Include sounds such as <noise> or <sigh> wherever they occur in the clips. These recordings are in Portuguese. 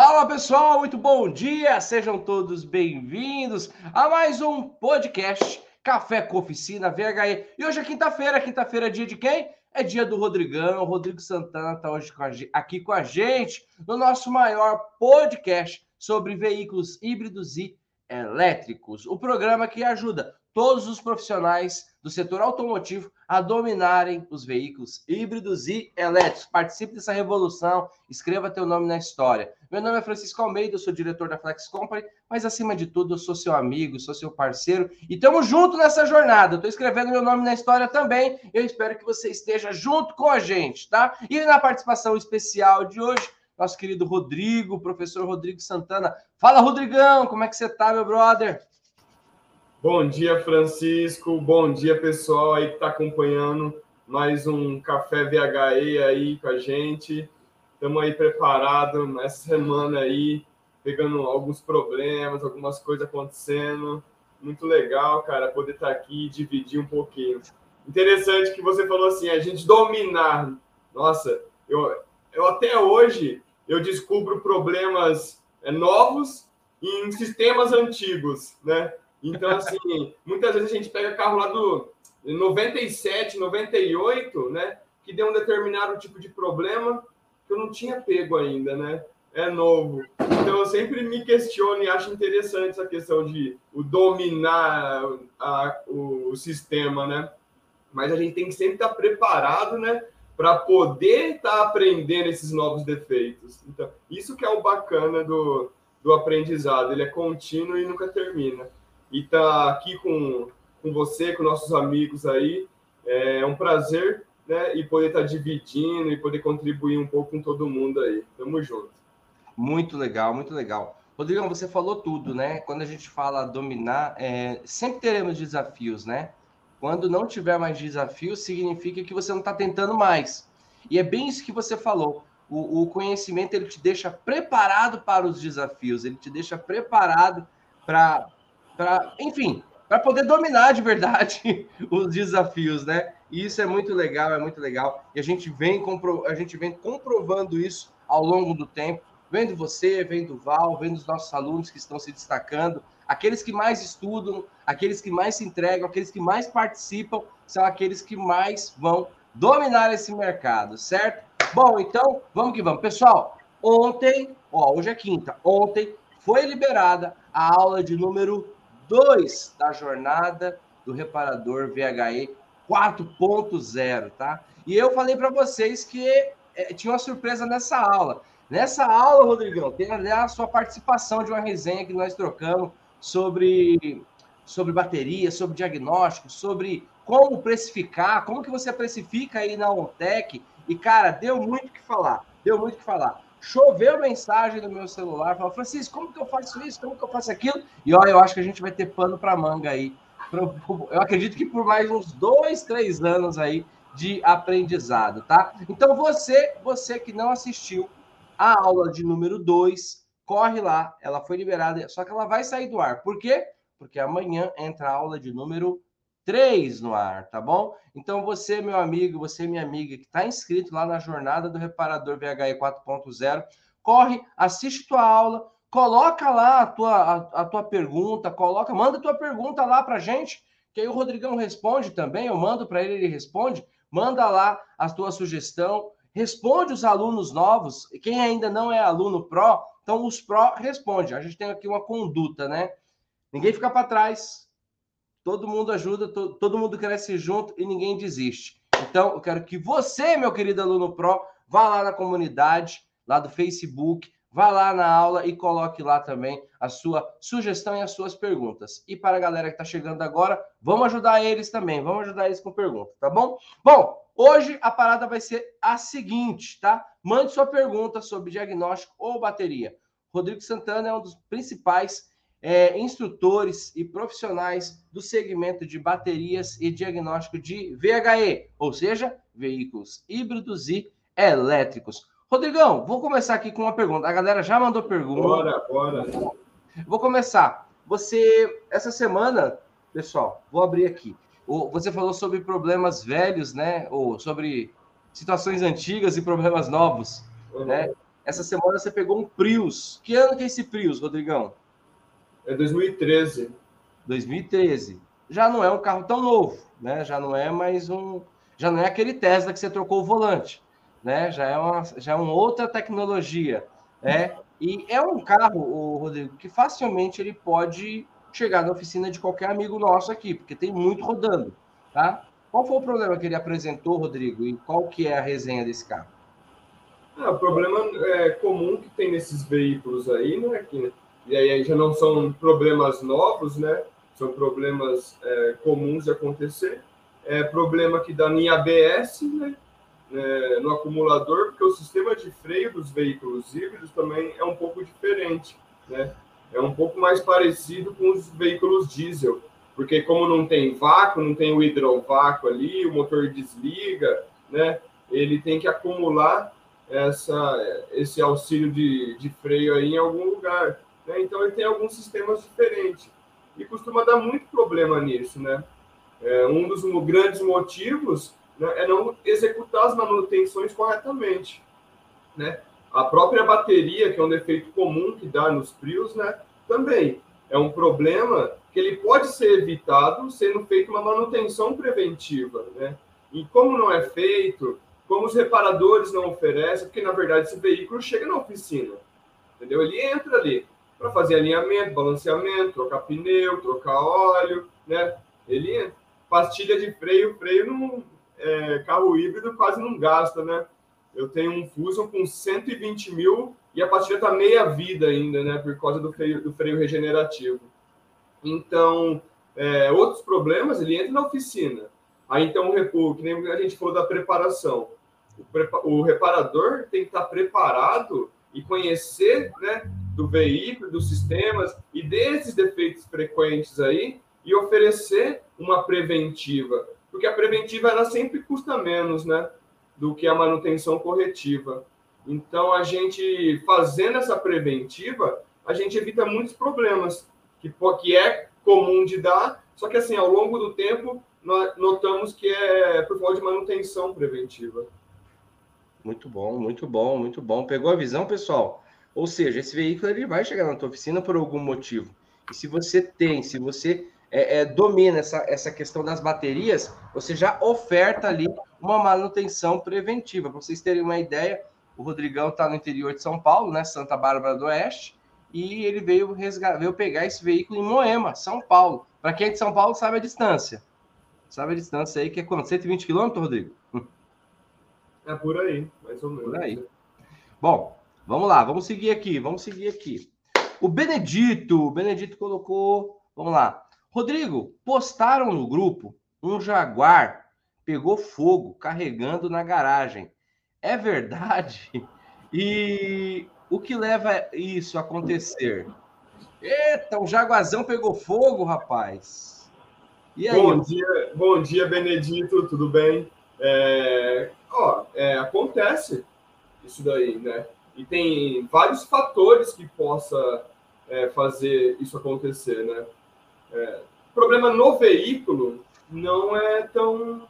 Fala pessoal, muito bom dia! Sejam todos bem-vindos a mais um podcast Café com Oficina VHE. E hoje é quinta-feira, quinta-feira é dia de quem? É dia do Rodrigão, Rodrigo Santana está hoje com aqui com a gente no nosso maior podcast sobre veículos híbridos e elétricos. O programa que ajuda todos os profissionais do setor automotivo a dominarem os veículos híbridos e elétricos. Participe dessa revolução, escreva teu nome na história. Meu nome é Francisco Almeida, eu sou diretor da Flex Company, mas acima de tudo eu sou seu amigo, sou seu parceiro e estamos juntos nessa jornada. Estou escrevendo meu nome na história também. Eu espero que você esteja junto com a gente, tá? E na participação especial de hoje, nosso querido Rodrigo, professor Rodrigo Santana. Fala, Rodrigão, como é que você tá, meu brother? Bom dia, Francisco. Bom dia, pessoal aí que está acompanhando mais um Café VHE aí com a gente. Estamos aí preparados essa semana aí, pegando alguns problemas, algumas coisas acontecendo. Muito legal, cara, poder estar tá aqui e dividir um pouquinho. Interessante que você falou assim, a gente dominar. Nossa, eu, eu até hoje eu descubro problemas é, novos em sistemas antigos, né? Então, assim, <laughs> muitas vezes a gente pega carro lá do 97, 98, né? Que deu um determinado tipo de problema que eu não tinha pego ainda, né? É novo. Então, eu sempre me questiono e acho interessante essa questão de o dominar a, o, o sistema, né? Mas a gente tem que sempre estar preparado, né? Para poder estar aprendendo esses novos defeitos. Então, isso que é o bacana do, do aprendizado. Ele é contínuo e nunca termina e tá aqui com, com você, com nossos amigos aí. É um prazer, né? E poder estar tá dividindo e poder contribuir um pouco com todo mundo aí. Tamo junto. Muito legal, muito legal. Rodrigo, você falou tudo, né? Quando a gente fala dominar, é, sempre teremos desafios, né? Quando não tiver mais desafios, significa que você não está tentando mais. E é bem isso que você falou. O, o, conhecimento ele te deixa preparado para os desafios, ele te deixa preparado para para, enfim, para poder dominar de verdade <laughs> os desafios, né? E isso é muito legal, é muito legal. E a gente vem compro... a gente vem comprovando isso ao longo do tempo, vendo você, vendo o Val, vendo os nossos alunos que estão se destacando, aqueles que mais estudam, aqueles que mais se entregam, aqueles que mais participam, são aqueles que mais vão dominar esse mercado, certo? Bom, então, vamos que vamos. Pessoal, ontem, ó, hoje é quinta, ontem foi liberada a aula de número 2 da jornada do reparador VHE 4.0, tá? E eu falei para vocês que é, tinha uma surpresa nessa aula. Nessa aula, Rodrigão, tem a sua participação de uma resenha que nós trocamos sobre, sobre bateria, sobre diagnóstico, sobre como precificar, como que você precifica aí na OnTech. E, cara, deu muito o que falar. Deu muito o que falar choveu mensagem no meu celular, falou, Francisco, como que eu faço isso? Como que eu faço aquilo? E olha, eu acho que a gente vai ter pano para manga aí. Eu acredito que por mais uns dois, três anos aí de aprendizado, tá? Então você, você que não assistiu a aula de número 2, corre lá, ela foi liberada, só que ela vai sair do ar. Por quê? Porque amanhã entra a aula de número 3 no ar, tá bom? Então você, meu amigo, você, minha amiga, que está inscrito lá na jornada do reparador VHE 4.0, corre, assiste tua aula, coloca lá a tua, a, a, tua pergunta, coloca, manda tua pergunta lá para gente, que aí o Rodrigão responde também, eu mando para ele, ele responde, manda lá a tua sugestão, responde os alunos novos, quem ainda não é aluno pró, então os pró responde. A gente tem aqui uma conduta, né? Ninguém fica para trás, todo mundo ajuda, to, todo mundo cresce junto e ninguém desiste. Então, eu quero que você, meu querido aluno Pro, vá lá na comunidade, lá do Facebook, vá lá na aula e coloque lá também a sua sugestão e as suas perguntas. E para a galera que está chegando agora, vamos ajudar eles também, vamos ajudar eles com pergunta, tá bom? Bom, hoje a parada vai ser a seguinte, tá? Mande sua pergunta sobre diagnóstico ou bateria. Rodrigo Santana é um dos principais é, instrutores e profissionais do segmento de baterias e diagnóstico de VHE, ou seja, veículos híbridos e elétricos. Rodrigão, vou começar aqui com uma pergunta. A galera já mandou pergunta. Bora, bora. Vou começar. Você, essa semana, pessoal, vou abrir aqui. Você falou sobre problemas velhos, né? Ou sobre situações antigas e problemas novos, uhum. né? essa semana você pegou um Prius. Que ano que é esse Prius, Rodrigão? É 2013. 2013. Já não é um carro tão novo, né? Já não é mais um. Já não é aquele Tesla que você trocou o volante, né? Já é uma, já é uma outra tecnologia, né? E é um carro, o Rodrigo, que facilmente ele pode chegar na oficina de qualquer amigo nosso aqui, porque tem muito rodando, tá? Qual foi o problema que ele apresentou, Rodrigo, e qual que é a resenha desse carro? Ah, o problema é, comum que tem nesses veículos aí, né? Que, e aí já não são problemas novos, né? São problemas é, comuns de acontecer. É problema que dá em ABS, né? É, no acumulador, porque o sistema de freio dos veículos híbridos também é um pouco diferente, né? É um pouco mais parecido com os veículos diesel, porque como não tem vácuo, não tem o hidrovácuo ali, o motor desliga, né? Ele tem que acumular essa, esse auxílio de, de freio aí em algum lugar. Né? Então, ele tem alguns sistemas diferentes. E costuma dar muito problema nisso, né? É, um dos grandes motivos né, é não executar as manutenções corretamente, né? A própria bateria, que é um defeito comum que dá nos Prius, né? Também é um problema que ele pode ser evitado sendo feita uma manutenção preventiva, né? E como não é feito, como os reparadores não oferecem, porque na verdade esse veículo chega na oficina, entendeu? Ele entra ali para fazer alinhamento, balanceamento, trocar pneu, trocar óleo, né? Ele. Pastilha de freio, freio no é, carro híbrido quase não gasta, né? Eu tenho um Fusion com 120 mil e a pastilha tá meia vida ainda, né? Por causa do freio, do freio regenerativo. Então, é, outros problemas, ele entra na oficina. Aí então, o que nem a gente falou da preparação o reparador tem que estar preparado e conhecer né, do veículo, dos sistemas e desses defeitos frequentes aí e oferecer uma preventiva, porque a preventiva ela sempre custa menos, né, do que a manutenção corretiva. Então a gente fazendo essa preventiva, a gente evita muitos problemas que que é comum de dar, só que assim ao longo do tempo nós notamos que é por falta de manutenção preventiva. Muito bom, muito bom, muito bom. Pegou a visão, pessoal? Ou seja, esse veículo ele vai chegar na tua oficina por algum motivo. E se você tem, se você é, é, domina essa, essa questão das baterias, você já oferta ali uma manutenção preventiva. Para vocês terem uma ideia, o Rodrigão está no interior de São Paulo, né, Santa Bárbara do Oeste, e ele veio, resgatar, veio pegar esse veículo em Moema, São Paulo. Para quem é de São Paulo, sabe a distância. Sabe a distância aí, que é quanto? 120 quilômetros, Rodrigo? É por aí, mais ou menos. Por aí. Bom, vamos lá, vamos seguir aqui, vamos seguir aqui. O Benedito, o Benedito colocou, vamos lá. Rodrigo, postaram no grupo um Jaguar pegou fogo carregando na garagem. É verdade? E o que leva isso a acontecer? Eita, um jaguazão pegou fogo, rapaz. Aí? Bom dia, bom dia, Benedito, tudo bem? É, ó, é, acontece isso daí, né? E tem vários fatores que possa é, fazer isso acontecer, né? É, problema no veículo não é tão,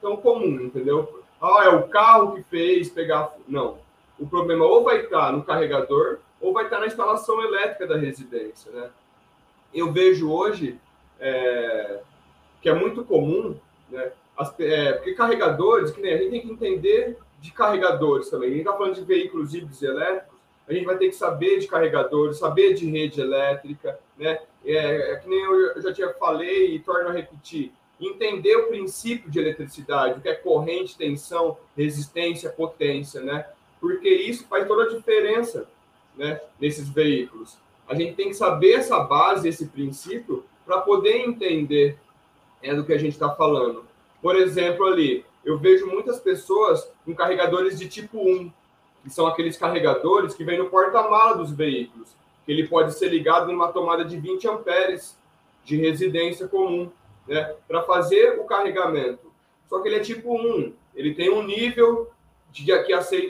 tão comum, entendeu? Ah, é o carro que fez pegar... Não. O problema ou vai estar no carregador ou vai estar na instalação elétrica da residência, né? Eu vejo hoje é, que é muito comum, né? As, é, porque carregadores, que nem a gente tem que entender de carregadores também. A gente está falando de veículos híbridos elétricos, a gente vai ter que saber de carregadores, saber de rede elétrica, né? É, é que nem eu já tinha falei e torno a repetir. Entender o princípio de eletricidade, o que é corrente, tensão, resistência, potência, né? Porque isso faz toda a diferença, né? Nesses veículos. A gente tem que saber essa base, esse princípio, para poder entender é, do que a gente está falando. Por exemplo, ali, eu vejo muitas pessoas com carregadores de tipo 1, que são aqueles carregadores que vêm no porta-mala dos veículos, ele pode ser ligado numa tomada de 20 amperes de residência comum, né, para fazer o carregamento. Só que ele é tipo 1, ele tem um nível de,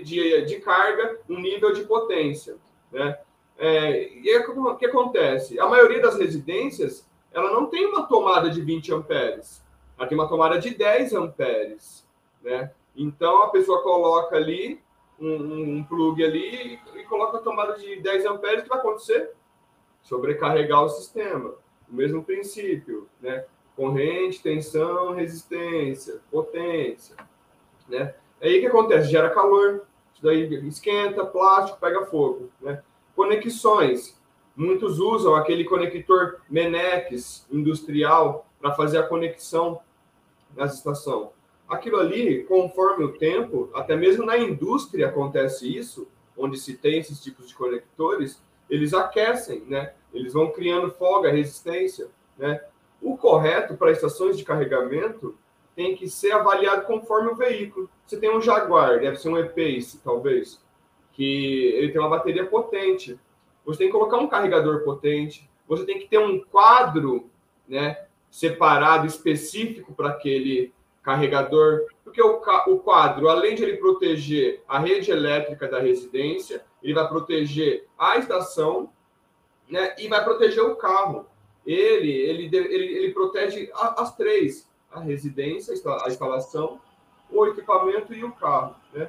de, de, carga, um nível de potência, né? É, e é o que acontece? A maioria das residências, ela não tem uma tomada de 20 amperes ela tem uma tomada de 10 amperes, né? Então a pessoa coloca ali um, um plug ali e, e coloca a tomada de 10 amperes, o que vai acontecer? Sobrecarregar o sistema. O mesmo princípio, né? Corrente, tensão, resistência, potência, né? Aí o que acontece? Gera calor, isso daí esquenta, plástico, pega fogo, né? Conexões. Muitos usam aquele conector Menex industrial para fazer a conexão nas estações. Aquilo ali, conforme o tempo, até mesmo na indústria acontece isso, onde se tem esses tipos de conectores, eles aquecem, né? Eles vão criando folga, resistência, né? O correto para estações de carregamento tem que ser avaliado conforme o veículo. Você tem um Jaguar, deve ser um E-Pace, talvez, que ele tem uma bateria potente. Você tem que colocar um carregador potente. Você tem que ter um quadro, né, separado específico para aquele carregador, porque o, o quadro, além de ele proteger a rede elétrica da residência, ele vai proteger a estação, né, e vai proteger o carro. Ele, ele, ele, ele protege as três: a residência, a instalação, o equipamento e o carro. Né?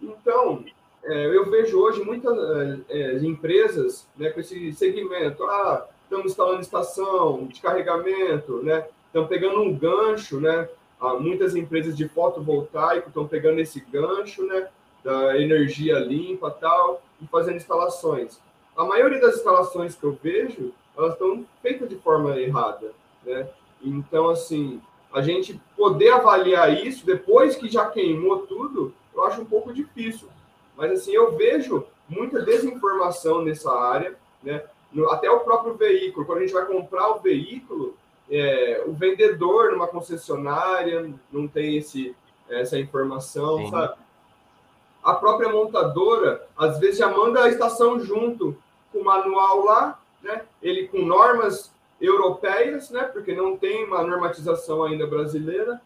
Então, é, eu vejo hoje muitas é, é empresas né, com esse segmento. Ah, estamos instalando estação de carregamento, né? Estão pegando um gancho, né? Muitas empresas de fotovoltaico estão pegando esse gancho, né? Da energia limpa tal e fazendo instalações. A maioria das instalações que eu vejo, elas estão feitas de forma errada, né? Então, assim, a gente poder avaliar isso depois que já queimou tudo, eu acho um pouco difícil. Mas, assim, eu vejo muita desinformação nessa área, né? até o próprio veículo. Quando a gente vai comprar o veículo, é, o vendedor numa concessionária não tem esse, essa informação, Sim. sabe? A própria montadora, às vezes, já manda a estação junto com o manual lá, né? Ele com normas europeias, né? Porque não tem uma normatização ainda brasileira.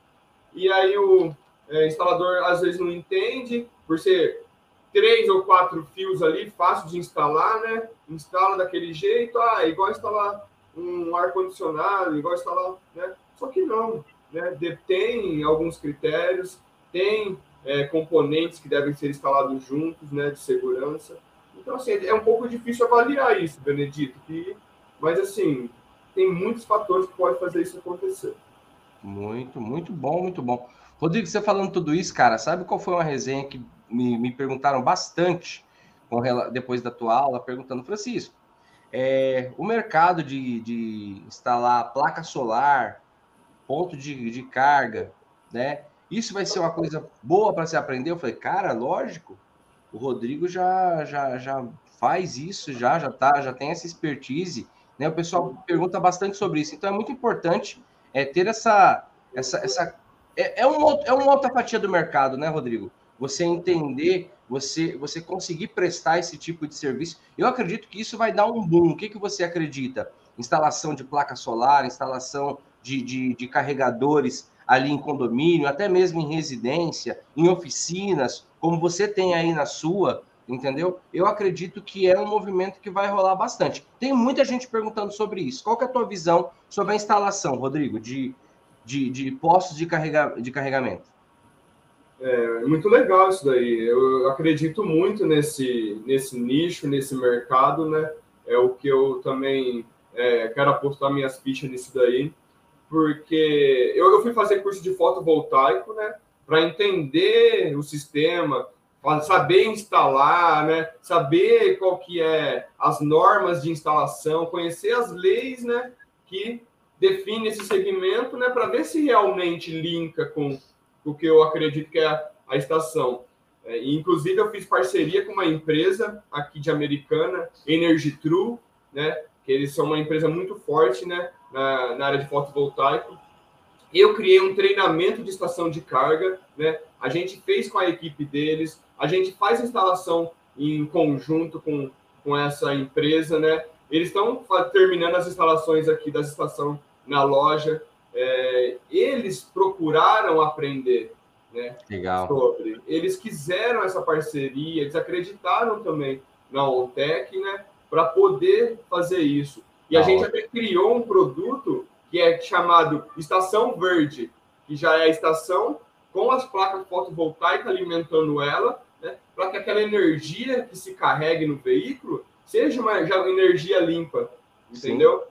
E aí o é, instalador às vezes não entende, por ser três ou quatro fios ali, fácil de instalar, né? Instala daquele jeito, ah, é igual instalar um ar-condicionado, igual instalar, né? Só que não, né? Tem alguns critérios, tem é, componentes que devem ser instalados juntos, né? De segurança. Então, assim, é um pouco difícil avaliar isso, Benedito, que, mas, assim, tem muitos fatores que podem fazer isso acontecer. Muito, muito bom, muito bom. Rodrigo, você falando tudo isso, cara, sabe qual foi uma resenha que me, me perguntaram bastante depois da tua aula, perguntando, Francisco, é, o mercado de, de instalar placa solar, ponto de, de carga, né? Isso vai ser uma coisa boa para se aprender? Eu falei, cara, lógico. O Rodrigo já, já, já faz isso, já, já tá, já tem essa expertise, né? O pessoal pergunta bastante sobre isso. Então é muito importante é, ter essa, essa, essa é, é, uma, é uma outra fatia do mercado, né, Rodrigo? Você entender, você, você conseguir prestar esse tipo de serviço. Eu acredito que isso vai dar um boom. O que, que você acredita? Instalação de placa solar, instalação de, de, de carregadores ali em condomínio, até mesmo em residência, em oficinas, como você tem aí na sua, entendeu? Eu acredito que é um movimento que vai rolar bastante. Tem muita gente perguntando sobre isso. Qual é a tua visão sobre a instalação, Rodrigo, de, de, de postos de, carrega, de carregamento. É muito legal isso daí. Eu acredito muito nesse, nesse nicho, nesse mercado, né? É o que eu também é, quero apostar minhas fichas nisso daí, porque eu, eu fui fazer curso de fotovoltaico, né? Para entender o sistema, saber instalar, né? Saber qual que é as normas de instalação, conhecer as leis, né? Que define esse segmento, né, para ver se realmente linka com o que eu acredito que é a, a estação. É, inclusive, eu fiz parceria com uma empresa aqui de Americana, Energy True, né, que eles são uma empresa muito forte né, na, na área de fotovoltaico. Eu criei um treinamento de estação de carga, né? A gente fez com a equipe deles, a gente faz a instalação em conjunto com, com essa empresa, né? Eles estão terminando as instalações aqui da estação na loja. É, eles procuraram aprender né, Legal. sobre. Eles quiseram essa parceria, eles acreditaram também na OnTech, né, para poder fazer isso. E a gente até criou um produto que é chamado Estação Verde, que já é a estação com as placas fotovoltaicas alimentando ela, né, para que aquela energia que se carregue no veículo seja uma já energia limpa, entendeu? Sim.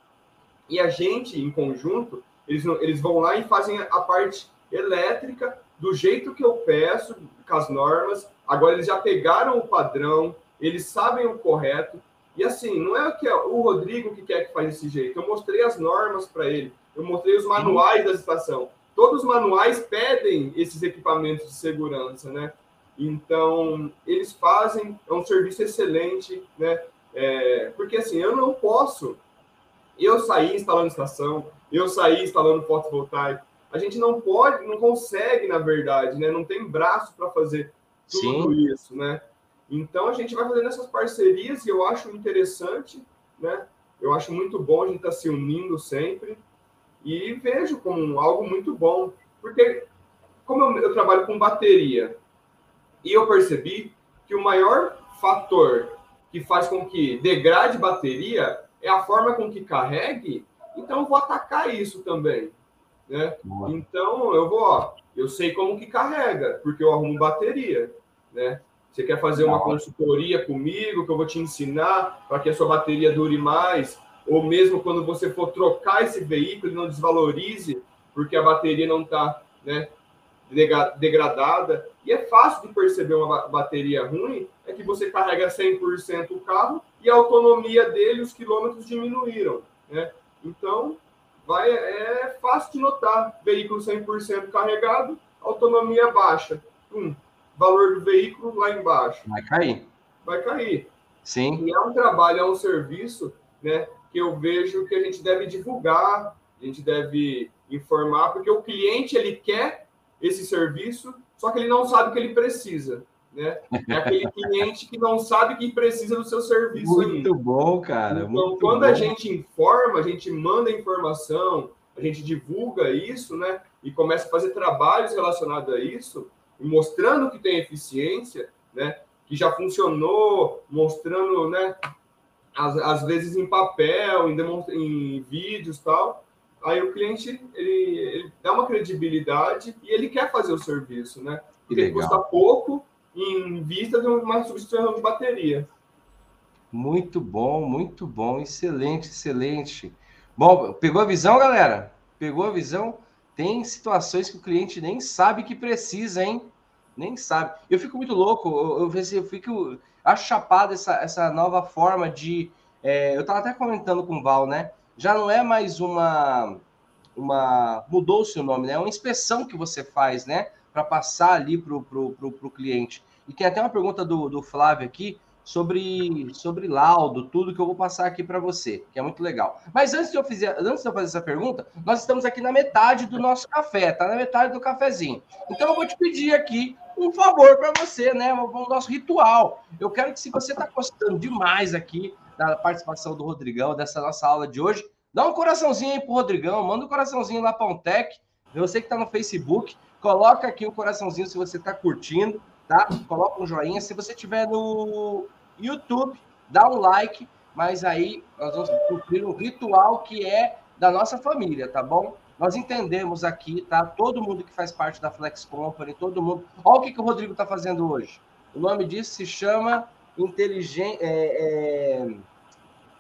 E a gente, em conjunto, eles, eles vão lá e fazem a parte elétrica do jeito que eu peço, com as normas. Agora eles já pegaram o padrão, eles sabem o correto. E assim, não é que é o Rodrigo que quer que faz desse jeito. Eu mostrei as normas para ele, eu mostrei os manuais da estação. Todos os manuais pedem esses equipamentos de segurança, né? Então, eles fazem, é um serviço excelente, né? É, porque assim, eu não posso eu sair instalando estação, eu sair instalando fotovoltaico. A gente não pode, não consegue, na verdade, né? Não tem braço para fazer tudo Sim. isso, né? Então a gente vai fazendo essas parcerias e eu acho interessante, né? Eu acho muito bom a gente estar tá se unindo sempre e vejo como algo muito bom, porque como eu, eu trabalho com bateria e eu percebi que o maior fator que faz com que degrade bateria é a forma com que carregue, então eu vou atacar isso também. Né? Então eu vou, ó, eu sei como que carrega, porque eu arrumo bateria. Né? Você quer fazer uma consultoria comigo, que eu vou te ensinar para que a sua bateria dure mais, ou mesmo quando você for trocar esse veículo não desvalorize, porque a bateria não está né, degradada. E é fácil de perceber uma bateria ruim, é que você carrega 100% o carro e a autonomia dele, os quilômetros diminuíram. Né? Então, vai, é fácil de notar. Veículo 100% carregado, autonomia baixa. Hum, valor do veículo lá embaixo. Vai cair. Vai cair. Sim. E é um trabalho, é um serviço né, que eu vejo que a gente deve divulgar, a gente deve informar, porque o cliente ele quer esse serviço, só que ele não sabe o que ele precisa. Né? É aquele cliente que não sabe que precisa do seu serviço. Muito ainda. bom, cara. Então, muito quando bom. a gente informa, a gente manda informação, a gente divulga isso, né? E começa a fazer trabalhos relacionados a isso, mostrando que tem eficiência, né? Que já funcionou, mostrando, né? Às, às vezes em papel, em, em vídeos tal aí o cliente ele, ele, dá uma credibilidade e ele quer fazer o serviço, né? Porque custa pouco em vista de uma substituição de bateria. Muito bom, muito bom, excelente, excelente. Bom, pegou a visão, galera? Pegou a visão? Tem situações que o cliente nem sabe que precisa, hein? Nem sabe. Eu fico muito louco, eu, eu, eu fico achapado essa, essa nova forma de. É, eu estava até comentando com o Val, né? Já não é mais uma. uma Mudou-se o nome, né? É uma inspeção que você faz, né? Para passar ali para o pro, pro, pro cliente. E tem até uma pergunta do, do Flávio aqui sobre, sobre laudo, tudo que eu vou passar aqui para você, que é muito legal. Mas antes de, eu fizer, antes de eu fazer essa pergunta, nós estamos aqui na metade do nosso café, tá na metade do cafezinho. Então eu vou te pedir aqui um favor para você, né? O nosso ritual. Eu quero que, se você está gostando demais aqui da participação do Rodrigão, dessa nossa aula de hoje, dá um coraçãozinho aí pro Rodrigão, manda um coraçãozinho lá para Ontec, você que está no Facebook, Coloca aqui o coraçãozinho se você está curtindo, tá? Coloca um joinha. Se você estiver no YouTube, dá um like. Mas aí nós vamos cumprir um ritual que é da nossa família, tá bom? Nós entendemos aqui, tá? Todo mundo que faz parte da Flex Company, todo mundo. Olha o que, que o Rodrigo está fazendo hoje. O nome disso se chama inteligência. É, é...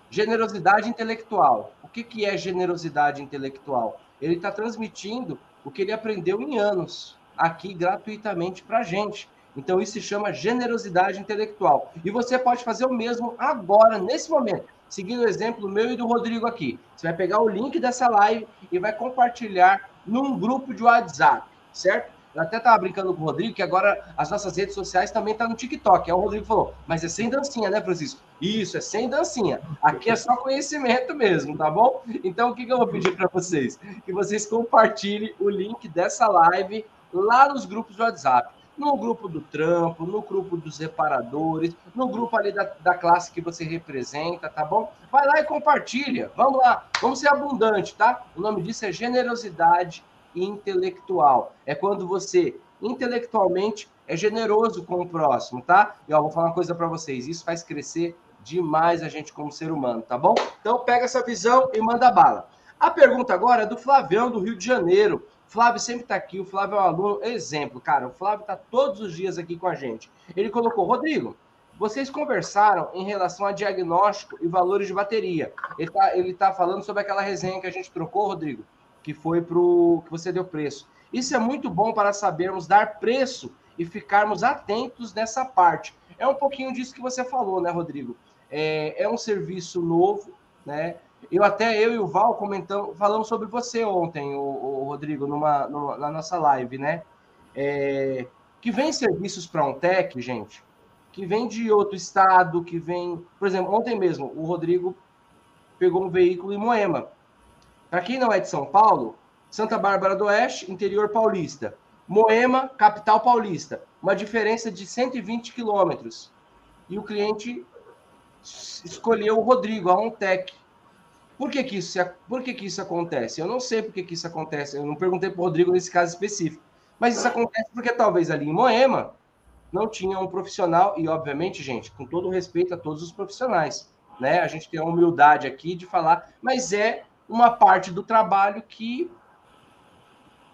generosidade intelectual. O que, que é generosidade intelectual? Ele está transmitindo o que ele aprendeu em anos aqui gratuitamente para a gente. Então, isso se chama generosidade intelectual. E você pode fazer o mesmo agora, nesse momento, seguindo o exemplo meu e do Rodrigo aqui. Você vai pegar o link dessa live e vai compartilhar num grupo de WhatsApp, certo? Eu até estava brincando com o Rodrigo que agora as nossas redes sociais também estão tá no TikTok. Aí o Rodrigo falou, mas é sem dancinha, né, Francisco? Isso, é sem dancinha. Aqui é só conhecimento mesmo, tá bom? Então, o que, que eu vou pedir para vocês? Que vocês compartilhem o link dessa live lá nos grupos do WhatsApp. No grupo do trampo, no grupo dos reparadores, no grupo ali da, da classe que você representa, tá bom? Vai lá e compartilha. Vamos lá, vamos ser abundante, tá? O nome disso é generosidade intelectual. É quando você intelectualmente é generoso com o próximo, tá? E ó, vou falar uma coisa para vocês, isso faz crescer demais a gente como ser humano, tá bom? Então pega essa visão e manda bala. A pergunta agora é do Flavião do Rio de Janeiro. Flávio sempre está aqui, o Flávio é um aluno exemplo, cara. O Flávio está todos os dias aqui com a gente. Ele colocou, Rodrigo, vocês conversaram em relação a diagnóstico e valores de bateria. Ele está ele tá falando sobre aquela resenha que a gente trocou, Rodrigo, que foi para que você deu preço. Isso é muito bom para sabermos dar preço e ficarmos atentos nessa parte. É um pouquinho disso que você falou, né, Rodrigo? É, é um serviço novo, né? Eu até eu e o Val comentamos, falamos sobre você ontem, o, o Rodrigo, numa, numa, na nossa live, né? É, que vem serviços para um tech, gente, que vem de outro estado, que vem, por exemplo, ontem mesmo o Rodrigo pegou um veículo em Moema. Para quem não é de São Paulo, Santa Bárbara do Oeste, interior paulista. Moema, capital paulista. Uma diferença de 120 quilômetros. E o cliente escolheu o Rodrigo, a Ontec. Por que, que, isso, por que, que isso acontece? Eu não sei por que, que isso acontece. Eu não perguntei para o Rodrigo nesse caso específico. Mas isso acontece porque talvez ali em Moema não tinha um profissional, e obviamente, gente, com todo respeito a todos os profissionais, né? A gente tem a humildade aqui de falar, mas é uma parte do trabalho que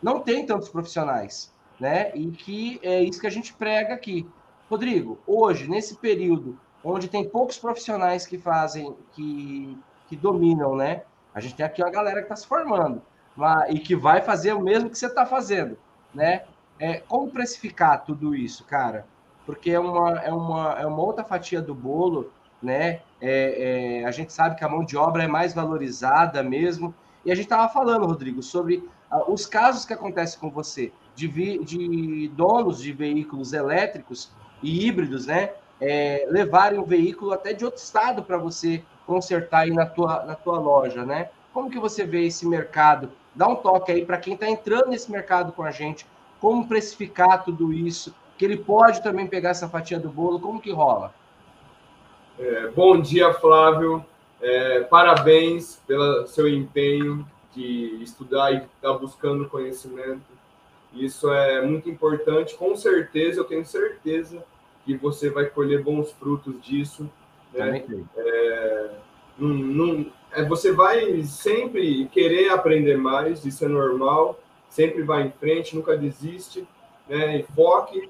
não tem tantos profissionais, né? E que é isso que a gente prega aqui. Rodrigo, hoje, nesse período onde tem poucos profissionais que fazem, que que dominam, né? A gente tem aqui uma galera que está se formando uma, e que vai fazer o mesmo que você está fazendo, né? É, como precificar tudo isso, cara? Porque é uma, é uma, é uma outra fatia do bolo, né? É, é, a gente sabe que a mão de obra é mais valorizada mesmo. E a gente estava falando, Rodrigo, sobre uh, os casos que acontecem com você, de, vi, de donos de veículos elétricos e híbridos, né? É, levarem um veículo até de outro estado para você consertar aí na tua, na tua loja, né? Como que você vê esse mercado? Dá um toque aí para quem está entrando nesse mercado com a gente, como precificar tudo isso, que ele pode também pegar essa fatia do bolo, como que rola? É, bom dia, Flávio. É, parabéns pelo seu empenho de estudar e estar tá buscando conhecimento. Isso é muito importante. Com certeza, eu tenho certeza que você vai colher bons frutos disso. Né? É, é, você vai sempre querer aprender mais, isso é normal, sempre vai em frente, nunca desiste, né? E foque,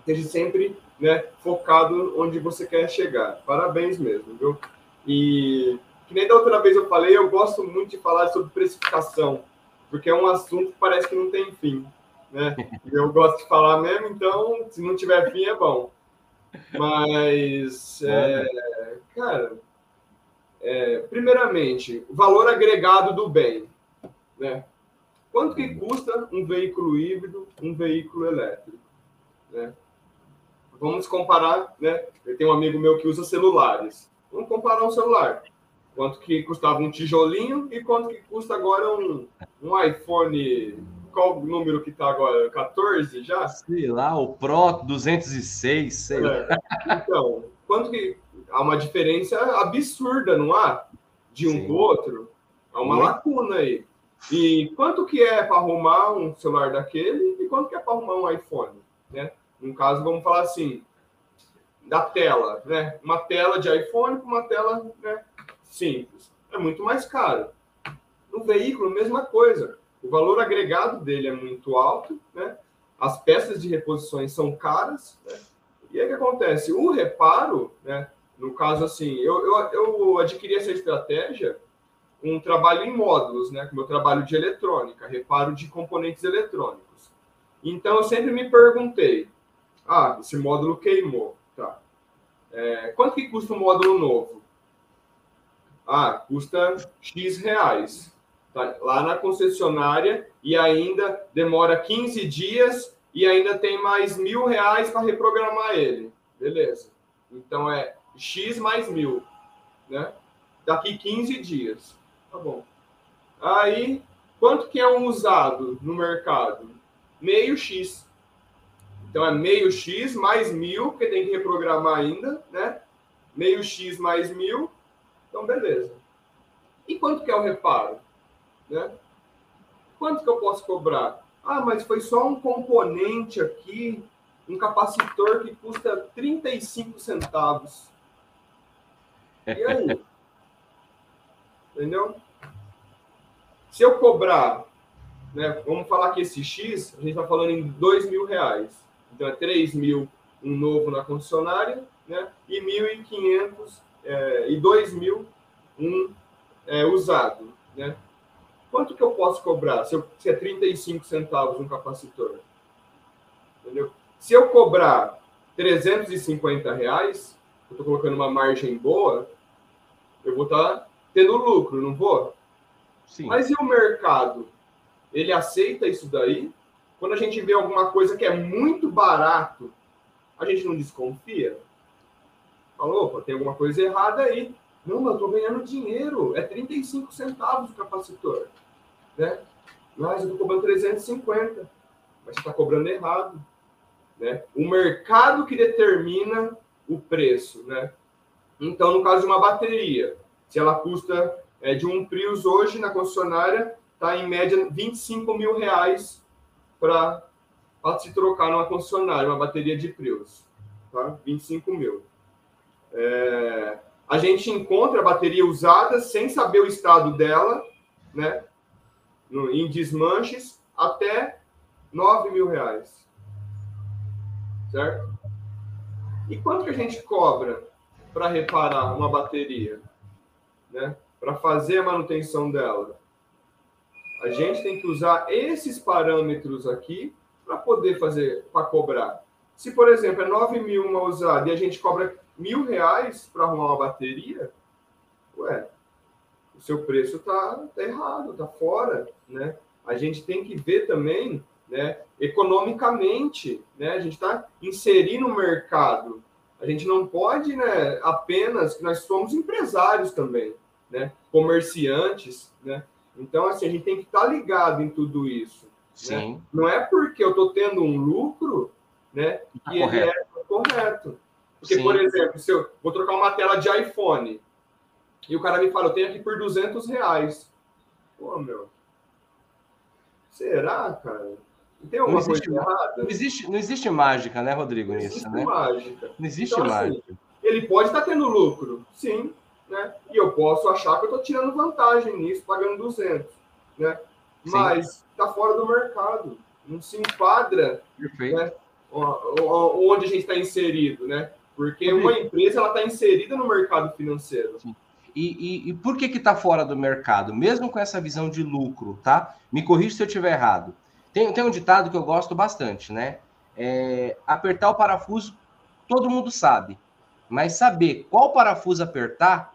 esteja sempre né, focado onde você quer chegar. Parabéns mesmo, viu? E que nem da outra vez eu falei, eu gosto muito de falar sobre precificação, porque é um assunto que parece que não tem fim. Né? <laughs> Eu gosto de falar mesmo, então, se não tiver fim, é bom. Mas, é, cara, é, primeiramente, o valor agregado do bem. Né? Quanto que custa um veículo híbrido, um veículo elétrico? Né? Vamos comparar, né? Eu tenho um amigo meu que usa celulares. Vamos comparar um celular. Quanto que custava um tijolinho e quanto que custa agora um, um iPhone qual o número que está agora? 14 já? Sei lá, o Pro 206, sei é. Então, quanto que. Há uma diferença absurda, não há? De um para o outro. Há uma Muito. lacuna aí. E quanto que é para arrumar um celular daquele e quanto que é para arrumar um iPhone? Né? No caso, vamos falar assim, da tela, né? Uma tela de iPhone com uma tela né, simples. É muito mais caro. No veículo, mesma coisa o valor agregado dele é muito alto, né? As peças de reposições são caras, né? E aí o que acontece? O reparo, né? No caso, assim, eu, eu, eu adquiri essa estratégia um trabalho em módulos, né? Meu trabalho de eletrônica, reparo de componentes eletrônicos. Então, eu sempre me perguntei, ah, esse módulo queimou, tá? É, quanto que custa um módulo novo? Ah, custa X reais tá lá na concessionária e ainda demora 15 dias e ainda tem mais mil reais para reprogramar ele. Beleza. Então é X mais mil, né? Daqui 15 dias. Tá bom. Aí, quanto que é um usado no mercado? Meio X. Então é meio X mais mil, que tem que reprogramar ainda, né? Meio X mais mil. Então, beleza. E quanto que é o reparo? Né? Quanto que eu posso cobrar? Ah, mas foi só um componente aqui, um capacitor que custa 35 centavos. E aí? <laughs> Entendeu? Se eu cobrar né? Vamos falar que esse X, a gente está falando em dois mil reais. Então é 3 mil um novo na concessionária, né? E 1.500 é, e 2 mil um é, usado, né? Quanto que eu posso cobrar se, eu, se é 35 centavos um capacitor? Entendeu? Se eu cobrar 350 reais, eu estou colocando uma margem boa, eu vou estar tá tendo lucro, não vou? Sim. Mas e o mercado? Ele aceita isso daí? Quando a gente vê alguma coisa que é muito barato, a gente não desconfia? Falou, opa, tem alguma coisa errada aí. Não, mas eu estou ganhando dinheiro. É 35 centavos o capacitor. Né? Mas eu estou cobrando 350. Mas você está cobrando errado. Né? O mercado que determina o preço. Né? Então, no caso de uma bateria, se ela custa é, de um Prius hoje na concessionária, está em média 25 mil reais para se trocar numa concessionária, uma bateria de Prius. Tá? 25 mil. É, a gente encontra a bateria usada sem saber o estado dela, né? No, em desmanches, até 9 mil reais. Certo? E quanto que a gente cobra para reparar uma bateria? Né? Para fazer a manutenção dela? A gente tem que usar esses parâmetros aqui para poder fazer, para cobrar. Se, por exemplo, é 9 mil uma usada e a gente cobra mil reais para arrumar uma bateria, ué, seu preço tá, tá errado, tá fora, né? A gente tem que ver também, né, economicamente, né? A gente está inserindo o mercado. A gente não pode, né, apenas nós somos empresários também, né? Comerciantes, né? Então, assim, a gente tem que estar tá ligado em tudo isso. Né? Sim. Né? Não é porque eu estou tendo um lucro, né, tá que ele é correto. Porque, Sim. por exemplo, se eu vou trocar uma tela de iPhone e o cara me fala, eu tenho aqui por 200 reais. Pô, meu. Será, cara? Tem alguma não existe, coisa errada? Não existe, não existe mágica, né, Rodrigo, não nisso, né? mágica. Não existe então, assim, mágica. Assim, ele pode estar tendo lucro, sim, né? E eu posso achar que eu estou tirando vantagem nisso, pagando 200, né? Mas está fora do mercado, não se enquadra. Né? onde a gente está inserido, né? Porque uma empresa ela está inserida no mercado financeiro. Sim. E, e, e, por que que está fora do mercado? Mesmo com essa visão de lucro, tá? Me corrija se eu estiver errado. Tem, tem um ditado que eu gosto bastante, né? É, apertar o parafuso, todo mundo sabe. Mas saber qual parafuso apertar,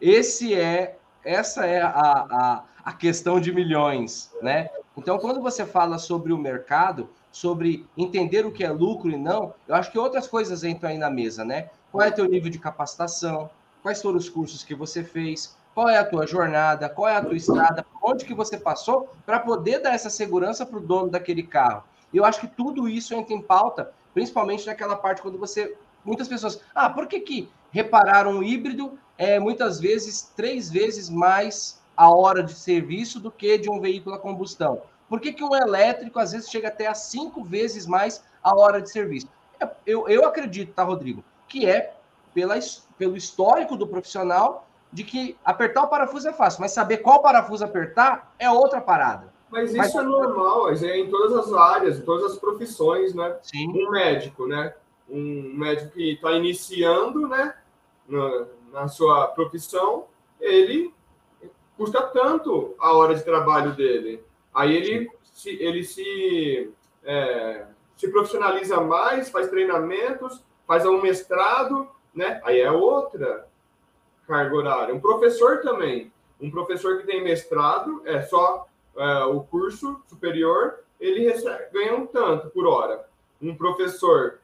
esse é, essa é a, a, a questão de milhões, né? Então, quando você fala sobre o mercado, sobre entender o que é lucro e não, eu acho que outras coisas entram aí na mesa, né? Qual é o teu nível de capacitação? Quais foram os cursos que você fez? Qual é a tua jornada? Qual é a tua estrada? Onde que você passou para poder dar essa segurança para o dono daquele carro? Eu acho que tudo isso entra em pauta, principalmente naquela parte quando você... Muitas pessoas... Ah, por que que reparar um híbrido é muitas vezes três vezes mais a hora de serviço do que de um veículo a combustão? Por que, que um elétrico às vezes chega até a cinco vezes mais a hora de serviço? Eu, eu acredito, tá, Rodrigo, que é pela, pelo histórico do profissional de que apertar o parafuso é fácil, mas saber qual parafuso apertar é outra parada. Mas isso mas... é normal, é em todas as áreas, em todas as profissões, né? Sim. Um médico, né? Um médico que está iniciando, né? Na, na sua profissão, ele custa tanto a hora de trabalho dele. Aí ele se, ele se, é, se profissionaliza mais, faz treinamentos, faz um mestrado, né? Aí é outra carga horária. Um professor também. Um professor que tem mestrado, é só é, o curso superior, ele recebe, ganha um tanto por hora. Um professor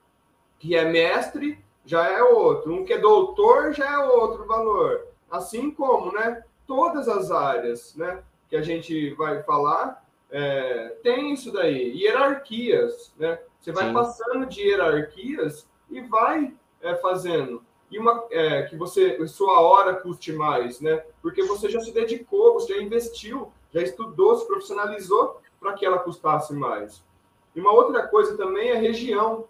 que é mestre já é outro. Um que é doutor já é outro valor. Assim como, né? Todas as áreas, né? que a gente vai falar, é, tem isso daí, hierarquias, né? Você vai Sim. passando de hierarquias e vai é, fazendo. E uma é, que você sua hora custe mais, né? Porque você já se dedicou, você já investiu, já estudou, se profissionalizou para que ela custasse mais. E uma outra coisa também é região.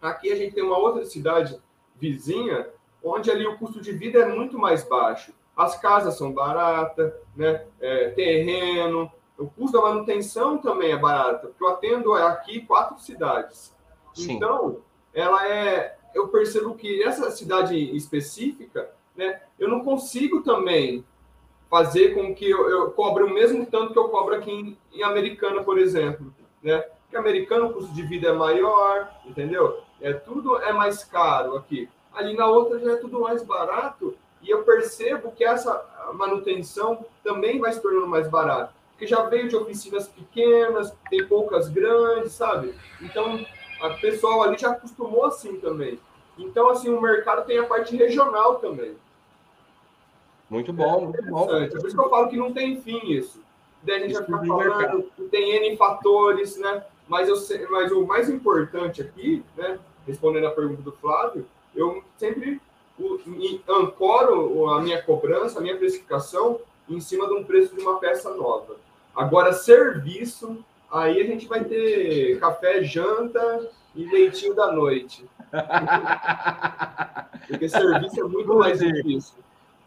Aqui a gente tem uma outra cidade vizinha, onde ali o custo de vida é muito mais baixo as casas são baratas, né? É, terreno, O custo da manutenção também é barato, porque eu atendo aqui quatro cidades. Sim. Então, ela é. Eu percebo que essa cidade específica, né, eu não consigo também fazer com que eu, eu cobre o mesmo tanto que eu cobro aqui em, em Americana, por exemplo. Né? Porque americano o custo de vida é maior, entendeu? É, tudo é mais caro aqui. Ali na outra já é tudo mais barato e eu percebo que essa manutenção também vai se tornando mais barata. Porque já veio de oficinas pequenas, tem poucas grandes, sabe? Então, a pessoal ali já acostumou assim também. Então, assim, o mercado tem a parte regional também. Muito bom, é muito bom. É por isso que eu falo que não tem fim isso. Daí a gente vai ficar falando, tem N fatores, né? Mas, eu, mas o mais importante aqui, né? Respondendo a pergunta do Flávio, eu sempre ancoro a minha cobrança, a minha precificação em cima de um preço de uma peça nova. Agora, serviço, aí a gente vai ter café, janta e leitinho da noite. <laughs> Porque serviço é muito mais difícil.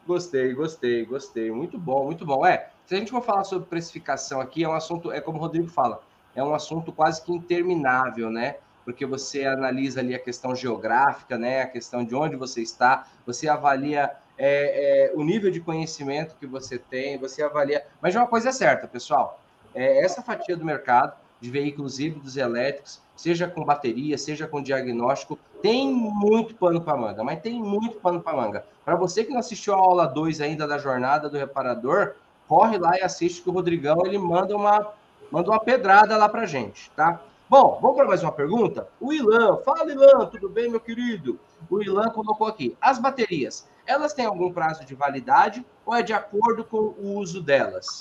Gostei, gostei, gostei. Muito bom, muito bom. É, se a gente for falar sobre precificação aqui, é um assunto, é como o Rodrigo fala, é um assunto quase que interminável, né? Porque você analisa ali a questão geográfica, né? A questão de onde você está, você avalia é, é, o nível de conhecimento que você tem, você avalia. Mas uma coisa é certa, pessoal: é, essa fatia do mercado de veículos híbridos elétricos, seja com bateria, seja com diagnóstico, tem muito pano para manga, mas tem muito pano para manga. Para você que não assistiu a aula 2 ainda da jornada do reparador, corre lá e assiste que o Rodrigão ele manda uma, manda uma pedrada lá para gente, tá? Bom, vamos para mais uma pergunta? O Ilan, fala Ilan, tudo bem, meu querido? O Ilan colocou aqui: as baterias, elas têm algum prazo de validade ou é de acordo com o uso delas?